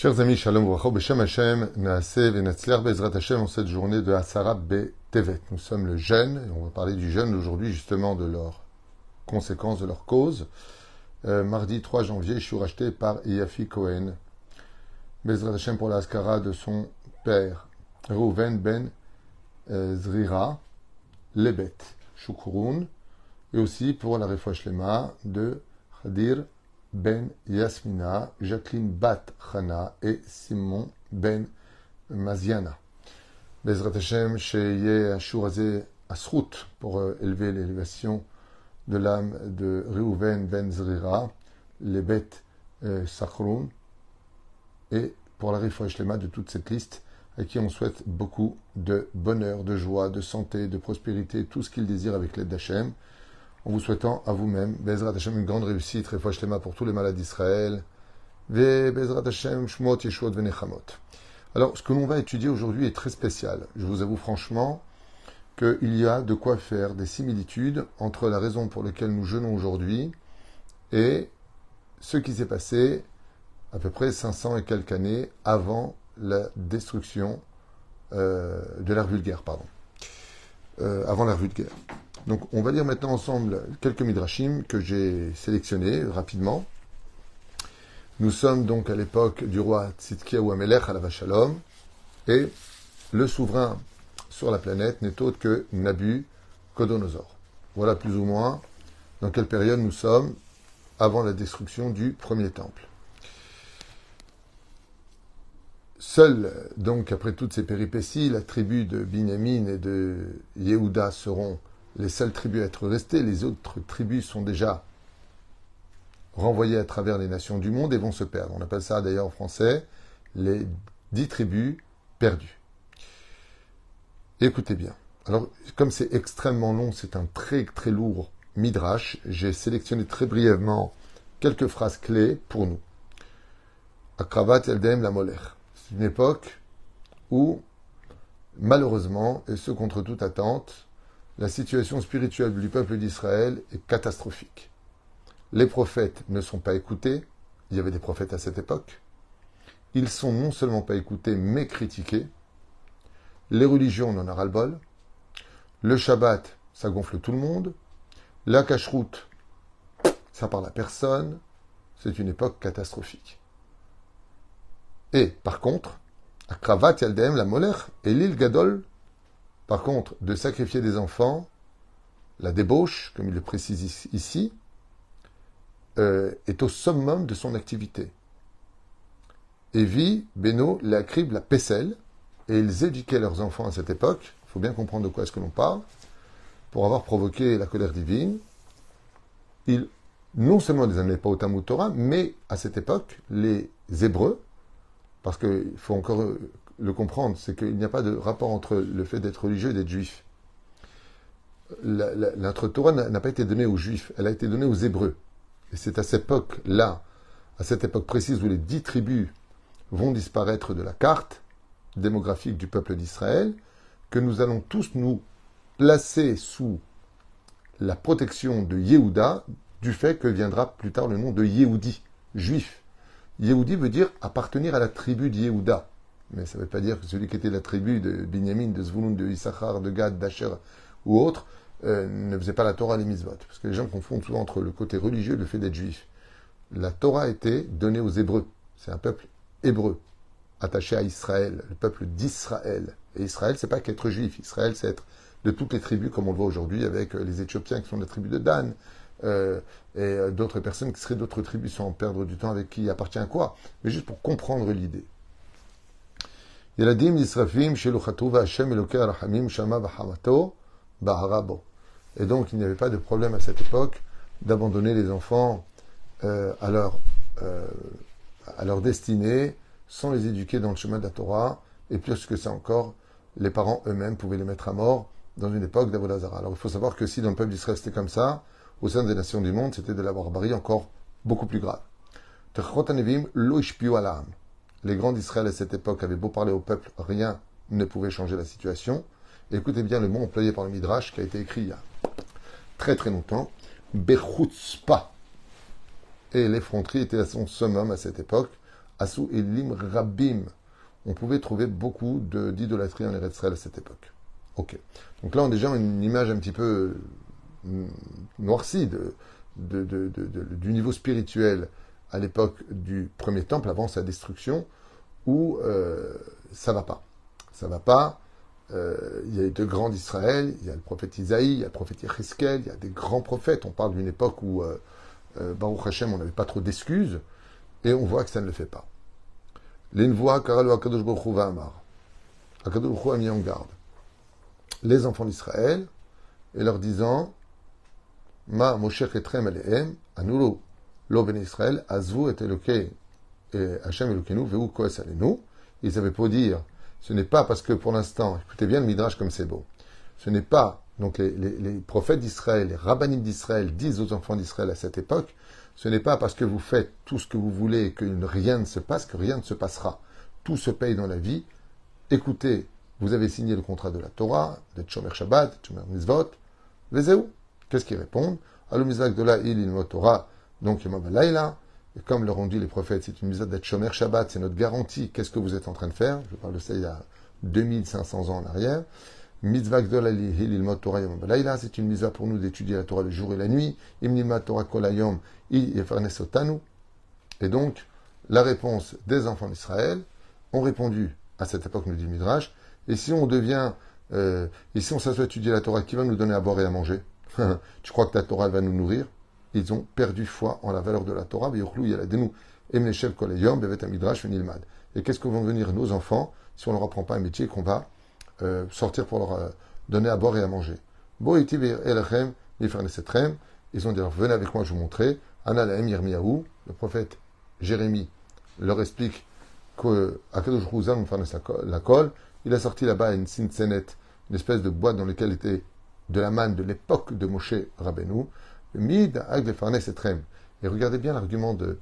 Chers amis, Shalom Vracha, Beshem Hashem, Naaseh Venatzler Bezrat Hashem en cette journée de Be Tevet. Nous sommes le jeûne, et on va parler du jeûne aujourd'hui, justement de leurs conséquences, de leurs causes. Euh, mardi 3 janvier, je suis racheté par Yafi Cohen. Bezrat Hashem pour la Askara de son père, Reuven Ben euh, Zrira, Lebet, Shukurun, et aussi pour la Refouach Lema de Khadir ben Yasmina, Jacqueline Bat Chana et Simon Ben Maziana. Bezrat Hashem, Sheye Ashurazé Asrut, pour euh, élever l'élévation de l'âme de Reuven Ben Zrira, les bêtes euh, Sakhroun, et pour la Refouach Lema de toute cette liste, à qui on souhaite beaucoup de bonheur, de joie, de santé, de prospérité, tout ce qu'ils désirent avec l'aide d'Hachem en vous souhaitant à vous-même, Bezrat Hashem, une grande réussite, Refoua Shlema pour tous les malades d'Israël, Ve Bezrat Hashem, Shmot, Yeshua, Venechamot. Alors, ce que l'on va étudier aujourd'hui est très spécial. Je vous avoue franchement qu'il y a de quoi faire des similitudes entre la raison pour laquelle nous jeûnons aujourd'hui et ce qui s'est passé à peu près 500 et quelques années avant la destruction euh, de l'ère vulgaire, pardon. Euh, avant l'ère vulgaire. Donc, on va lire maintenant ensemble quelques midrashim que j'ai sélectionnés rapidement. Nous sommes donc à l'époque du roi Tzidkiyahu Amelech à la Vachalom, et le souverain sur la planète n'est autre que Nabu Kodonosor. Voilà plus ou moins dans quelle période nous sommes avant la destruction du premier temple. Seule, donc, après toutes ces péripéties, la tribu de Binyamin et de Yehuda seront les seules tribus à être restées, les autres tribus sont déjà renvoyées à travers les nations du monde et vont se perdre. On appelle ça d'ailleurs en français les dix tribus perdues. Écoutez bien. Alors, comme c'est extrêmement long, c'est un très très lourd midrash, j'ai sélectionné très brièvement quelques phrases clés pour nous. Akravat Eldem la Moler. C'est une époque où, malheureusement, et ce contre toute attente, la situation spirituelle du peuple d'Israël est catastrophique. Les prophètes ne sont pas écoutés, il y avait des prophètes à cette époque, ils sont non seulement pas écoutés, mais critiqués, les religions n'en a ras-le-bol, le Shabbat, ça gonfle tout le monde, la cacheroute, ça parle à personne, c'est une époque catastrophique. Et, par contre, à Kravat Yaldem, la Moler et l'île Gadol par contre, de sacrifier des enfants, la débauche, comme il le précise ici, euh, est au summum de son activité. Evi, Beno, la crible, la Pessel, et ils éduquaient leurs enfants à cette époque, il faut bien comprendre de quoi est-ce que l'on parle, pour avoir provoqué la colère divine. Ils, non seulement ne les amenaient pas au Talmud Torah, mais à cette époque, les Hébreux, parce qu'il faut encore le comprendre, c'est qu'il n'y a pas de rapport entre le fait d'être religieux et d'être juif. Notre Torah n'a pas été donnée aux juifs, elle a été donnée aux hébreux. Et c'est à cette époque-là, à cette époque précise où les dix tribus vont disparaître de la carte démographique du peuple d'Israël, que nous allons tous nous placer sous la protection de Yehuda, du fait que viendra plus tard le nom de Yehudi, juif. Yehudi veut dire appartenir à la tribu de Yehuda. Mais ça ne veut pas dire que celui qui était la tribu de Binyamin, de Zvulun, de Issachar, de Gad, d'Asher ou autre euh, ne faisait pas la Torah les mitzvot. Parce que les gens confondent souvent entre le côté religieux et le fait d'être juif. La Torah était donnée aux Hébreux. C'est un peuple hébreu, attaché à Israël, le peuple d'Israël. Et Israël, c'est pas qu'être juif. Israël, c'est être de toutes les tribus, comme on le voit aujourd'hui avec euh, les Éthiopiens qui sont la tribu de Dan, euh, et d'autres personnes qui seraient d'autres tribus sans perdre du temps avec qui appartient quoi. Mais juste pour comprendre l'idée. ילדים נשרפים שלוחתו והשם אלוקי הרחמים שמע וחמתו bahara bו. Et donc il n'y avait pas de problème à cette époque d'abandonner les enfants euh, à, leur, euh, à leur destinée sans les éduquer dans le chemin de la Torah et plus que ça encore, les parents eux-mêmes pouvaient les mettre à mort dans une époque d'Avodazara. Alors il faut savoir que si dans le peuple d'Israël c'était comme ça, au sein des nations du monde, c'était de la barbarie encore beaucoup plus grave. Les grands d'Israël à cette époque avaient beau parler au peuple, rien ne pouvait changer la situation. écoutez bien le mot employé par le Midrash qui a été écrit il y a très très longtemps. Bechutzpa. Et l'effronterie était à son summum à cette époque. Asu Elim Rabim. On pouvait trouver beaucoup d'idolâtrie en Eretz à cette époque. Ok. Donc là, on a déjà une image un petit peu euh, noircie du niveau spirituel à l'époque du premier temple, avant sa destruction, où euh, ça va pas. Ça va pas. Euh, il y a eu deux grands d'Israël, il y a le prophète Isaïe, il y a le prophète Yecheskel, il y a des grands prophètes. On parle d'une époque où, euh, euh Baruch Hashem, on n'avait pas trop d'excuses, et on voit que ça ne le fait pas. L'Invoa Karalo Akadosh Baruch Amar. Akadosh a mis en garde les enfants d'Israël, et leur disant Ma Moshe Etrem Alehem, Anulu, Lo Ben Israël, Azvu et Eloke, et Hashem Elokenu, Veu Koes Alenu. Ils avaient pour dire ce n'est pas parce que pour l'instant, écoutez bien le Midrash comme c'est beau, ce n'est pas, donc les, prophètes d'Israël, les rabbinim d'Israël disent aux enfants d'Israël à cette époque, ce n'est pas parce que vous faites tout ce que vous voulez et que rien ne se passe que rien ne se passera. Tout se paye dans la vie. Écoutez, vous avez signé le contrat de la Torah, de Shomer Shabbat, Shomer Mitzvot, où Qu'est-ce qu'ils répondent? Allo de la il Torah, donc Yom et comme le ont dit les prophètes, c'est une mitzvah d'être Shomer Shabbat, c'est notre garantie. Qu'est-ce que vous êtes en train de faire? Je parle de ça il y a 2500 ans en arrière. Mitzvah Torah Yom c'est une mitzvah pour nous d'étudier la Torah le jour et la nuit. Imnima Torah Kolayom Et donc, la réponse des enfants d'Israël ont répondu à cette époque, nous dit Midrash. Et si on devient, euh, et si on s'assoit étudier la Torah, qui va nous donner à boire et à manger? Tu crois que ta Torah va nous nourrir? Ils ont perdu foi en la valeur de la Torah. Et qu'est-ce que vont devenir nos enfants si on ne leur apprend pas un métier qu'on va euh, sortir pour leur euh, donner à boire et à manger? Ils ont dit alors venez avec moi, je vous montrer. le prophète Jérémie leur explique que la colle. Il a sorti là-bas une sinsenet, une espèce de boîte dans laquelle était de la manne de l'époque de Moshe Rabbeinu. Mid Et regardez bien l'argument de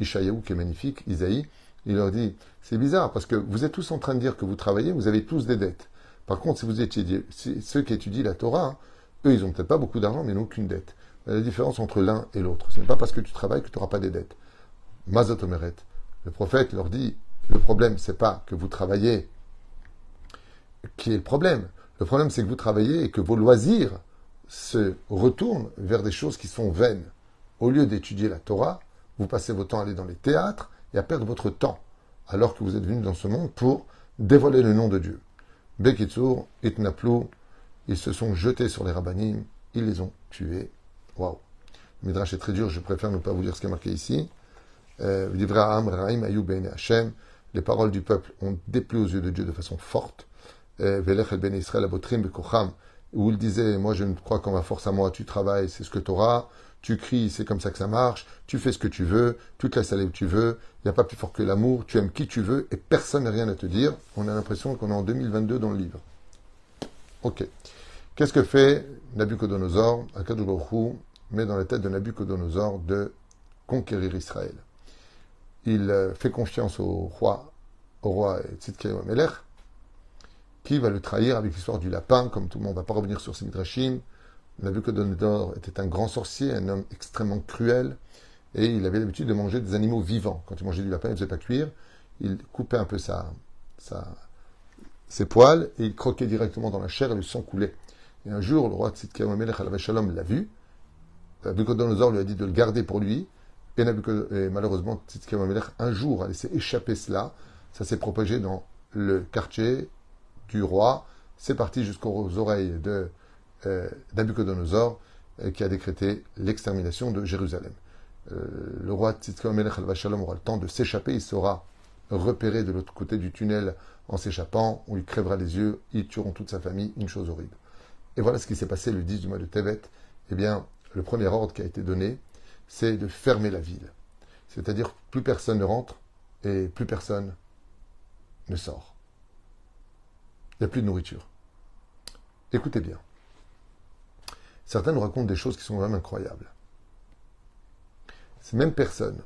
Ishayahu qui est magnifique, Isaïe. Il leur dit, c'est bizarre parce que vous êtes tous en train de dire que vous travaillez, vous avez tous des dettes. Par contre, si vous étudiez, ceux qui étudient la Torah, eux, ils n'ont peut-être pas beaucoup d'argent, mais n'ont aucune dette. La différence entre l'un et l'autre, ce n'est pas parce que tu travailles que tu n'auras pas des dettes. Mazotomeret. Le prophète leur dit, le problème, c'est pas que vous travaillez qui est le problème. Le problème, c'est que vous travaillez et que vos loisirs se retourne vers des choses qui sont vaines. Au lieu d'étudier la Torah, vous passez votre temps à aller dans les théâtres et à perdre votre temps, alors que vous êtes venu dans ce monde pour dévoiler le nom de Dieu. Bekitsur, Itnaplou, ils se sont jetés sur les rabbinim, ils les ont tués. Waouh! Le Midrash est très dur, je préfère ne pas vous lire ce qui est marqué ici. Euh, les paroles du peuple ont déplu aux yeux de Dieu de façon forte. Euh, où il disait, moi je ne crois qu'en ma force à moi, tu travailles, c'est ce que tu auras, tu cries, c'est comme ça que ça marche, tu fais ce que tu veux, tu te laisses aller où tu veux, il n'y a pas plus fort que l'amour, tu aimes qui tu veux, et personne n'a rien à te dire. On a l'impression qu'on est en 2022 dans le livre. Ok. Qu'est-ce que fait Nabucodonosor Akadougorou met dans la tête de Nabucodonosor de conquérir Israël? Il euh, fait confiance au roi, au roi Tzidkiyahu Melech, qui va le trahir avec l'histoire du lapin, comme tout le monde ne va pas revenir sur ces midrashim. Nabucodonosor était un grand sorcier, un homme extrêmement cruel, et il avait l'habitude de manger des animaux vivants. Quand il mangeait du lapin, il ne faisait pas cuire, il coupait un peu sa, ses poils, et il croquait directement dans la chair et le sang coulait. Et un jour, le roi Tzidkiyahu al Shalom l'a vu, Nabucodonosor lui a dit de le garder pour lui, et, malheureusement, Tzidkiyahu un jour a laissé échapper cela, ça s'est propagé dans le quartier du roi. C'est parti jusqu'aux oreilles de euh, euh, qui a décrété l'extermination de Jérusalem. Euh, le roi Tzidkon Melech al aura le temps de s'échapper, il sera repéré de l'autre côté du tunnel en s'échappant, on lui crèvera les yeux, ils tueront toute sa famille, une chose horrible. Et voilà ce qui s'est passé le 10 du mois de Tevet. Eh bien, le premier ordre qui a été donné, c'est de fermer la ville. C'est-à-dire plus personne ne rentre et plus personne ne sort. Il n'y a plus de nourriture. Écoutez bien. Certains nous racontent des choses qui sont vraiment incroyables. Ces mêmes personnes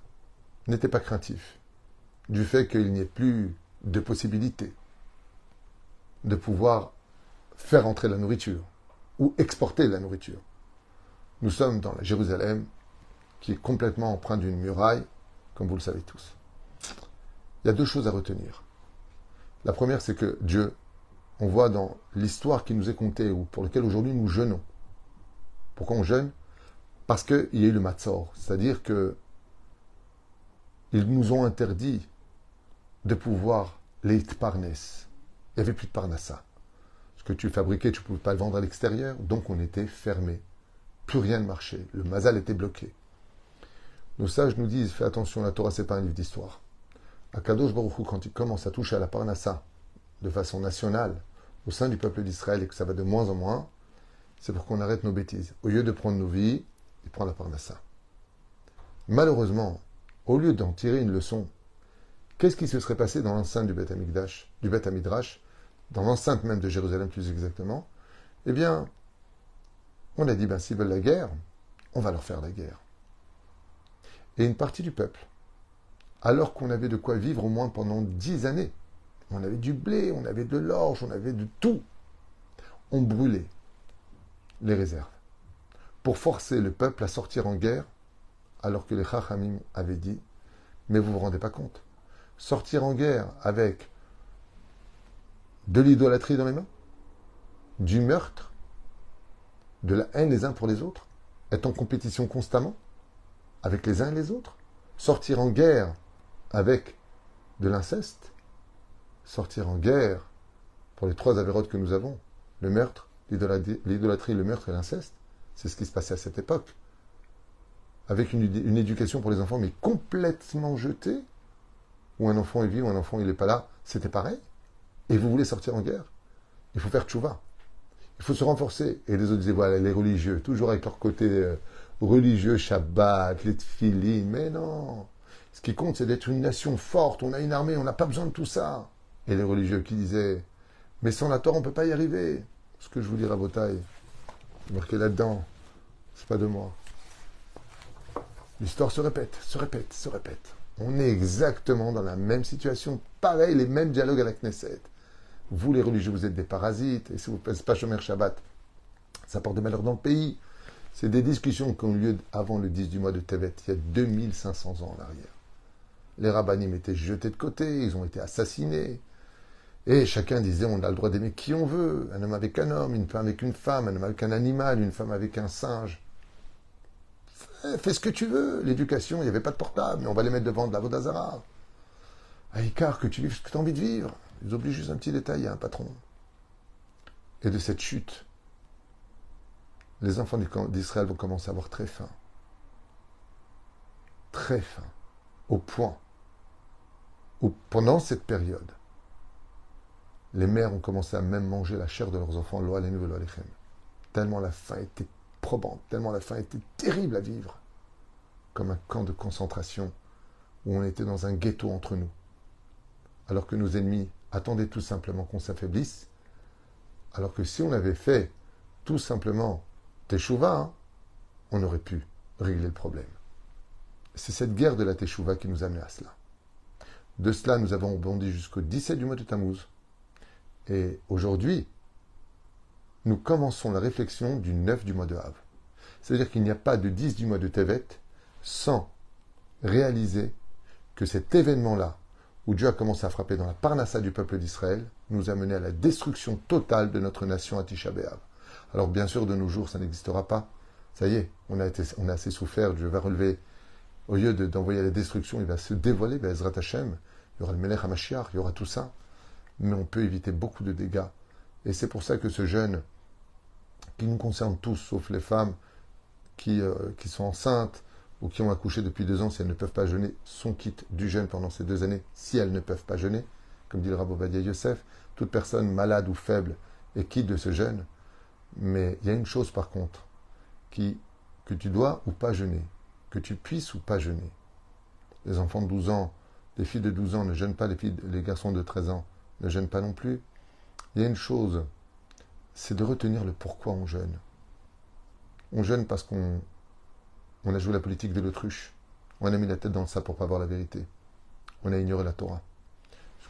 n'étaient pas craintifs du fait qu'il n'y ait plus de possibilité de pouvoir faire entrer la nourriture ou exporter la nourriture. Nous sommes dans la Jérusalem qui est complètement empreinte d'une muraille, comme vous le savez tous. Il y a deux choses à retenir. La première, c'est que Dieu, on voit dans l'histoire qui nous est contée, ou pour laquelle aujourd'hui nous jeûnons. Pourquoi on jeûne? Parce qu'il y a eu le matzor, c'est-à-dire que ils nous ont interdit de pouvoir les parnes. Il n'y avait plus de parnassa. Ce que tu fabriquais, tu ne pouvais pas le vendre à l'extérieur, donc on était fermé. Plus rien ne marchait. Le mazal était bloqué. Nos sages nous disent fais attention, la Torah, c'est pas un livre d'histoire. Akadosh Baruch Hu, quand il commence à toucher à la parnassa de façon nationale au sein du peuple d'Israël et que ça va de moins en moins, c'est pour qu'on arrête nos bêtises. Au lieu de prendre nos vies, il prend la parnassa. Malheureusement, au lieu d'en tirer une leçon, qu'est-ce qui se serait passé dans l'enceinte du Beth Amikdash, du Beth Amidrash, dans l'enceinte même de Jérusalem plus exactement? Eh bien, on a dit, ben, s'ils veulent la guerre, on va leur faire la guerre. Et une partie du peuple, alors qu'on avait de quoi vivre au moins pendant dix années, on avait du blé, on avait de l'orge, on avait de tout, on brûlait les réserves pour forcer le peuple à sortir en guerre, alors que les Chachamim avaient dit, mais vous ne vous rendez pas compte, sortir en guerre avec de l'idolâtrie dans les mains, du meurtre, de la haine les uns pour les autres, être en compétition constamment avec les uns et les autres, sortir en guerre avec de l'inceste, sortir en guerre pour les trois avérotes que nous avons, le meurtre, l'idolâtrie, le meurtre et l'inceste, c'est ce qui se passait à cette époque. Avec une, éducation pour les enfants, mais complètement jetée, où un enfant est vivant, un enfant il n'est pas là, c'était pareil. Et vous voulez sortir en guerre Il faut faire tchouva. Il faut se renforcer. Et les autres disaient, voilà, les religieux, toujours avec leur côté euh, religieux, Shabbat, les tfilines. Mais non. Ce qui compte, c'est d'être une nation forte. On a une armée, on n'a pas besoin de tout ça. Et les religieux qui disaient, mais sans la Torah, on ne peut pas y arriver. Ce que je vous dis à taille, marqué là-dedans, c'est pas de moi. L'histoire se répète, se répète, se répète. On est exactement dans la même situation, pareil, les mêmes dialogues à la Knesset. Vous, les religieux, vous êtes des parasites, et si vous ne faites pas Shomer Shabbat, ça porte de malheur dans le pays. C'est des discussions qui ont lieu avant le 10 du mois de Tevet, il y a 2500 ans en arrière. Les rabbinim étaient jetés de côté, ils ont été assassinés. Et chacun disait on a le droit d'aimer qui on veut, un homme avec un homme, une femme avec une femme, un homme avec un animal, une femme avec un singe. Fais ce que tu veux. L'éducation, il n'y avait pas de portable, mais on va les mettre devant de la Vodazara. À écart que tu vives ce que tu as envie de vivre. Ils obligent juste un petit détail à un patron. Et de cette chute, les enfants d'Israël vont commencer à avoir très faim. Très faim. Au point où, pendant cette période, les mères ont commencé à même manger la chair de leurs enfants, tellement la faim était probante, tellement la faim était terrible à vivre, comme un camp de concentration où on était dans un ghetto entre nous, alors que nos ennemis attendaient tout simplement qu'on s'affaiblisse, alors que si on avait fait tout simplement Teshuva, hein, on aurait pu régler le problème. C'est cette guerre de la Teshuva qui nous a amené à cela. De cela, nous avons bondi jusqu'au 17 du mois de Tammuz. Et aujourd'hui, nous commençons la réflexion du 9 du mois de Havre. C'est-à-dire qu'il n'y a pas de 10 du mois de Tevet sans réaliser que cet événement-là, où Dieu a commencé à frapper dans la parnassa du peuple d'Israël, nous a mené à la destruction totale de notre nation à Tisha alors bien sûr, de nos jours, ça n'existera pas. Ça y est, on a, été, on a assez souffert, Dieu va relever. Au lieu d'envoyer la destruction, il va se dévoiler, Ezrat Hashem. Il y aura le Melech HaMashiach, il y aura tout ça. Mais on peut éviter beaucoup de dégâts. Et c'est pour ça que ce jeûne, qui nous concerne tous, sauf les femmes qui, euh, qui sont enceintes ou qui ont accouché depuis deux ans, si elles ne peuvent pas jeûner, sont quittes du jeûne pendant ces deux années, si elles ne peuvent pas jeûner. Comme dit le Rabbi Badia Yosef, toute personne malade ou faible est quitte de ce jeûne. Mais il y a une chose par contre, qui, que tu dois ou pas jeûner, que tu puisses ou pas jeûner. Les enfants de 12 ans, les filles de 12 ans ne jeûnent pas, les, filles, les garçons de 13 ans ne jeûnent pas non plus. Il y a une chose, c'est de retenir le pourquoi on jeûne. On jeûne parce qu'on on a joué la politique de l'autruche. On a mis la tête dans le sac pour pas voir la vérité. On a ignoré la Torah.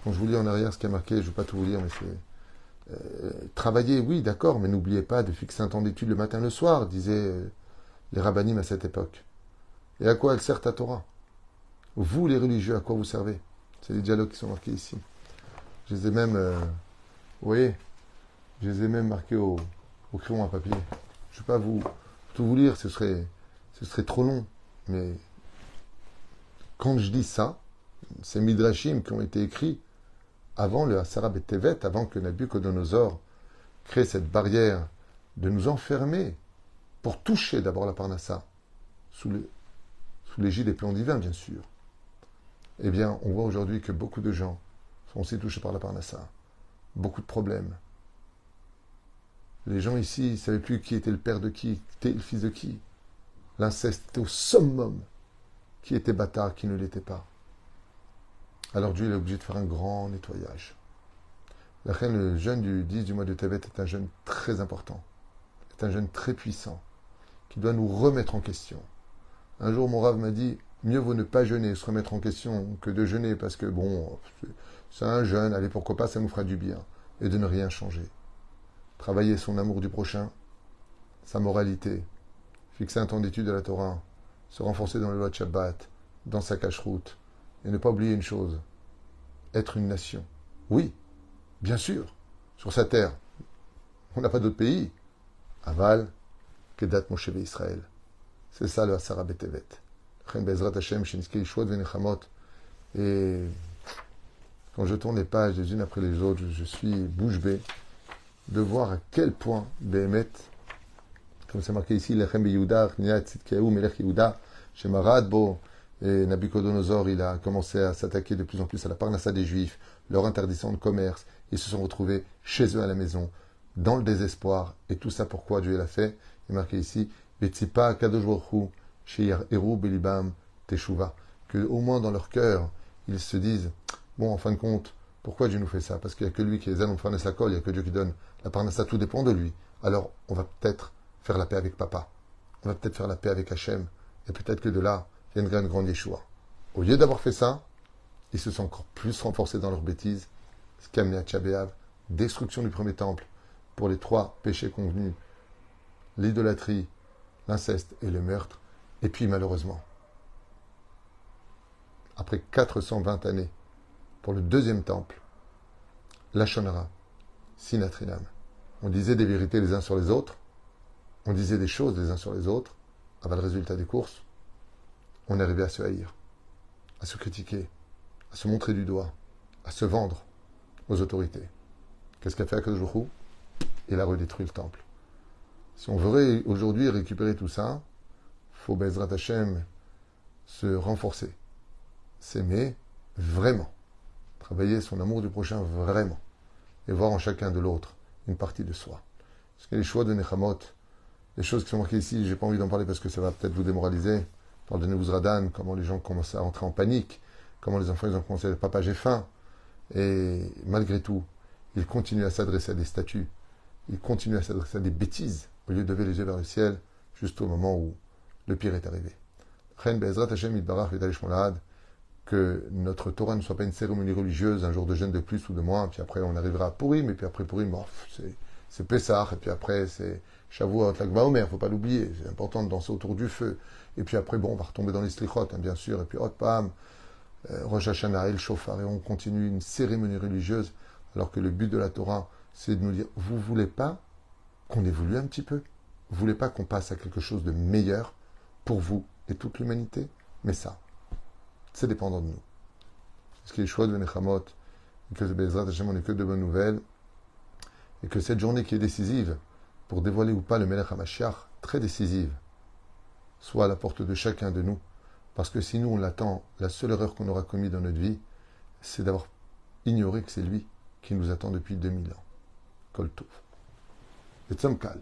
Quand je vous lis en arrière ce qui a marqué, je ne vais pas tout vous lire, mais c'est euh, travailler, oui, d'accord, mais n'oubliez pas de fixer un temps d'étude le matin le soir, disaient euh, les rabbinim à cette époque. Et à quoi elle sert ta Torah? Vous, les religieux, à quoi vous servez? C'est les dialogues qui sont marqués ici. Je les ai même, euh, voyez, je les ai même marqués au, crayon à papier. Je ne vais pas vous tout vous lire, ce serait, ce serait trop long. Mais quand je dis ça, ces midrashim qui ont été écrits avant le Hasarab et Tevet, avant que Nabucodonosor crée cette barrière de nous enfermer pour toucher d'abord la Parnassa, sous l'égide des plans divins, bien sûr. Eh bien, on voit aujourd'hui que beaucoup de gens sont aussi touchés par la Parnassa. Beaucoup de problèmes. Les gens ici ne savaient plus qui était le père de qui, qui était le fils de qui. L'inceste était au summum. Qui était bâtard, qui ne l'était pas. Alors Dieu est obligé de faire un grand nettoyage. La reine, le jeûne du 10 du mois de Tevet est un jeûne très important, est un jeûne très puissant, qui doit nous remettre en question. Un jour, mon rave m'a dit, mieux vaut ne pas jeûner, se remettre en question, que de jeûner, parce que bon, c'est un jeûne, allez, pourquoi pas, ça nous fera du bien, et de ne rien changer. Travailler son amour du prochain, sa moralité, fixer un temps d'étude de la Torah, se renforcer dans les lois de Shabbat, dans sa cache-route, et ne pas oublier une chose, être une nation. Oui, bien sûr, sur sa terre. On n'a pas d'autre pays. Aval, Kedat Moshe Israël. C'est ça le Asara Betevet. Et quand je tourne les pages les unes après les autres, je suis bouche bée de voir à quel point Behemet, comme c'est marqué ici, Lechem Yehuda, Melech Yehuda, Shemarad Bo, et Nabucodonosor, il a commencé à s'attaquer de plus en plus à la parnassa des Juifs, leur interdiction de commerce. Ils se sont retrouvés chez eux à la maison, dans le désespoir. Et tout ça, pourquoi Dieu l'a fait? Il est marqué ici, Betsipa Kadosh. Que au moins dans leur cœur, ils se disent, bon, en fin de compte, pourquoi Dieu nous fait ça? Parce qu'il n'y a que lui qui est Zanon sa il n'y a que Dieu qui donne la parnassa, tout dépend de lui. Alors, on va peut-être faire la paix avec papa. On va peut-être faire la paix avec Hachem. Et peut-être que de là, il y a une grande, Yeshua. Au lieu d'avoir fait ça, ils se sont encore plus renforcés dans leur bêtise. Skamnia Tchabéav, destruction du premier temple pour les trois péchés convenus l'idolâtrie, l'inceste et le meurtre. Et puis malheureusement, après 420 années, pour le deuxième temple, la Shonara, Sinatrinam. On disait des vérités les uns sur les autres, on disait des choses les uns sur les autres, avant le résultat des courses, on arrivé à se haïr, à se critiquer, à se montrer du doigt, à se vendre aux autorités. Qu'est-ce qu'a fait Akadjouhou Il a redétruit le temple. Si on veut aujourd'hui récupérer tout ça, faut Bezrat Hashem se renforcer, s'aimer vraiment, travailler son amour du prochain vraiment, et voir en chacun de l'autre une partie de soi. Parce que les choix de Nechamot, les choses qui sont marquées ici, j'ai pas envie d'en parler parce que ça va peut-être vous démoraliser. Parle de Nebuchadnezzar, comment les gens commencent à entrer en panique, comment les enfants ils ont commencé à dire Papa, j'ai faim. Et malgré tout, ils continuent à s'adresser à des statues, ils continuent à s'adresser à des bêtises, au lieu de lever les yeux vers le ciel, juste au moment où le pire est arrivé. que notre Torah ne soit pas une cérémonie religieuse, un jour de jeûne de plus ou de moins, puis après on arrivera à Purim, et puis après Purim, c'est Pessah, et puis après c'est Shavuot, l'Akba Omer, faut pas l'oublier, c'est important de danser autour du feu. Et puis après, bon, on va retomber dans les slichot, hein, bien sûr. Et puis, hot, pam, euh, Rosh Hashanah et Shofar. Et on continue une cérémonie religieuse, alors que le but de la Torah, c'est de nous dire, vous voulez pas qu'on évolue un petit peu? Vous voulez pas qu'on passe à quelque chose de meilleur? Pour vous et toute l'humanité Mais ça, c'est dépendant de nous. Ce qui est choix de Nechamot, que Bezrat Hashem, on n'est que de bonnes nouvelles, et que cette journée qui est décisive, pour dévoiler ou pas le Melech HaMashiach, très décisive, soit à la porte de chacun de nous. Parce que si nous, on l'attend, la seule erreur qu'on aura commise dans notre vie, c'est d'avoir ignoré que c'est lui qui nous attend depuis 2000 ans. Koltouf. Et Tzomkal.